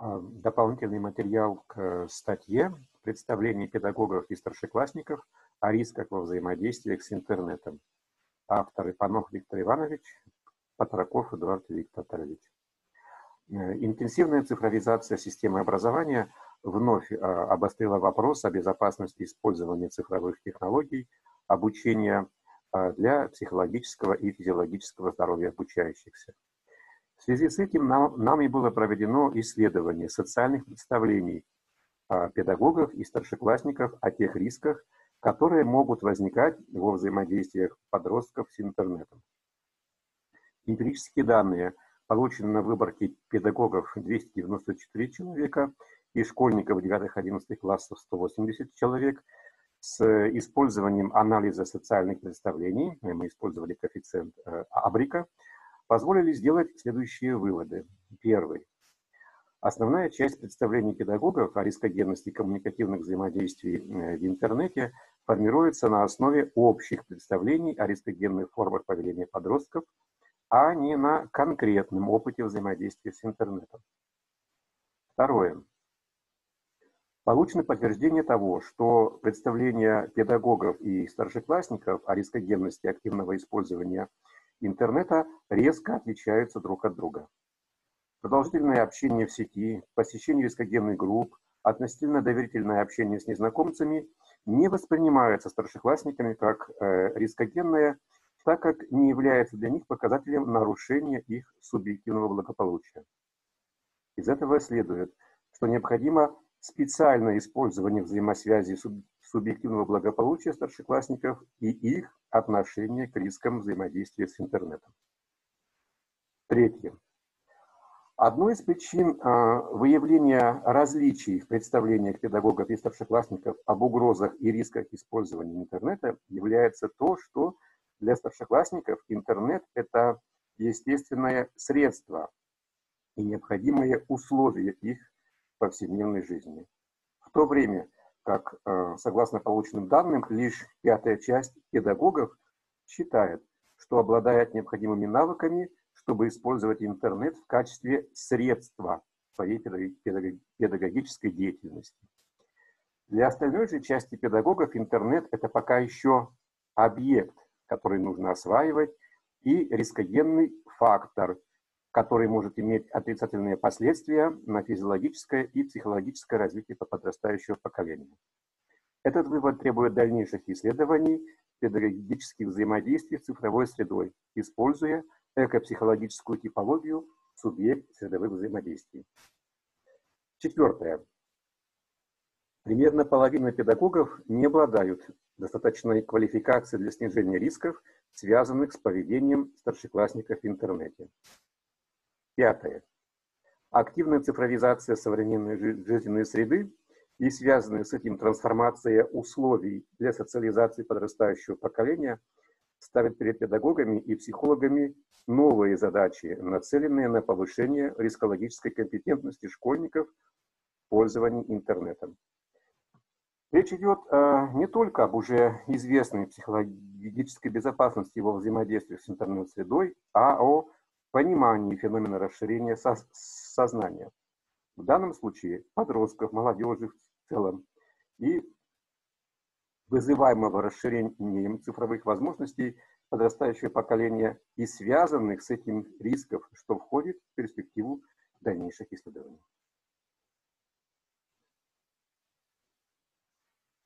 а, дополнительный материал к статье «Представление педагогов и старшеклассников о рисках во взаимодействиях с интернетом». Авторы Панов Виктор Иванович, Патраков Эдуард Викторович. Э, интенсивная цифровизация системы образования вновь а, обострила вопрос о безопасности использования цифровых технологий, обучения а, для психологического и физиологического здоровья обучающихся. Связи с этим нам, нами было проведено исследование социальных представлений а, педагогов и старшеклассников о тех рисках, которые могут возникать во взаимодействиях подростков с интернетом. Эмпирические данные получены на выборке педагогов 294 человека и школьников 9-11 классов 180 человек с использованием анализа социальных представлений, мы использовали коэффициент э, Абрика, позволили сделать следующие выводы. Первый. Основная часть представлений педагогов о рискогенности коммуникативных взаимодействий э, в интернете формируется на основе общих представлений о рискогенных формах поведения подростков, а не на конкретном опыте взаимодействия с интернетом. Второе. Получено подтверждение того, что представления педагогов и старшеклассников о рискогенности активного использования интернета резко отличаются друг от друга. Продолжительное общение в сети, посещение рискогенных групп, относительно доверительное общение с незнакомцами не воспринимаются старшеклассниками как э, рискогенное, так как не является для них показателем нарушения их субъективного благополучия. Из этого следует, что необходимо специальное использование взаимосвязи субъективного благополучия старшеклассников и их отношение к рискам взаимодействия с интернетом. Третье. Одной из причин а, выявления различий в представлениях педагогов и старшеклассников об угрозах и рисках использования интернета является то, что для старшеклассников интернет – это естественное средство и необходимые условия их повседневной жизни. В то время как, э, согласно полученным данным, лишь пятая часть педагогов считает, что обладает необходимыми навыками, чтобы использовать интернет в качестве средства своей педагогической деятельности. Для остальной же части педагогов интернет – это пока еще объект, который нужно осваивать, и рискогенный фактор, который может иметь отрицательные последствия на физиологическое и психологическое развитие подрастающего поколения. Этот вывод требует дальнейших исследований педагогических взаимодействий с цифровой средой, используя экопсихологическую типологию субъект средовых взаимодействий. Четвертое. Примерно половина педагогов не обладают достаточной квалификацией для снижения рисков, связанных с поведением старшеклассников в интернете. Пятое. Активная цифровизация современной жизненной среды и связанная с этим трансформация условий для социализации подрастающего поколения ставит перед педагогами и психологами новые задачи, нацеленные на повышение рискологической компетентности школьников в пользовании интернетом. Речь идет э, не только об уже известной психологической безопасности его взаимодействия с интернет-средой, а о понимании феномена расширения сознания. В данном случае подростков, молодежи в целом и вызываемого расширением цифровых возможностей подрастающего поколения и связанных с этим рисков, что входит в перспективу дальнейших исследований.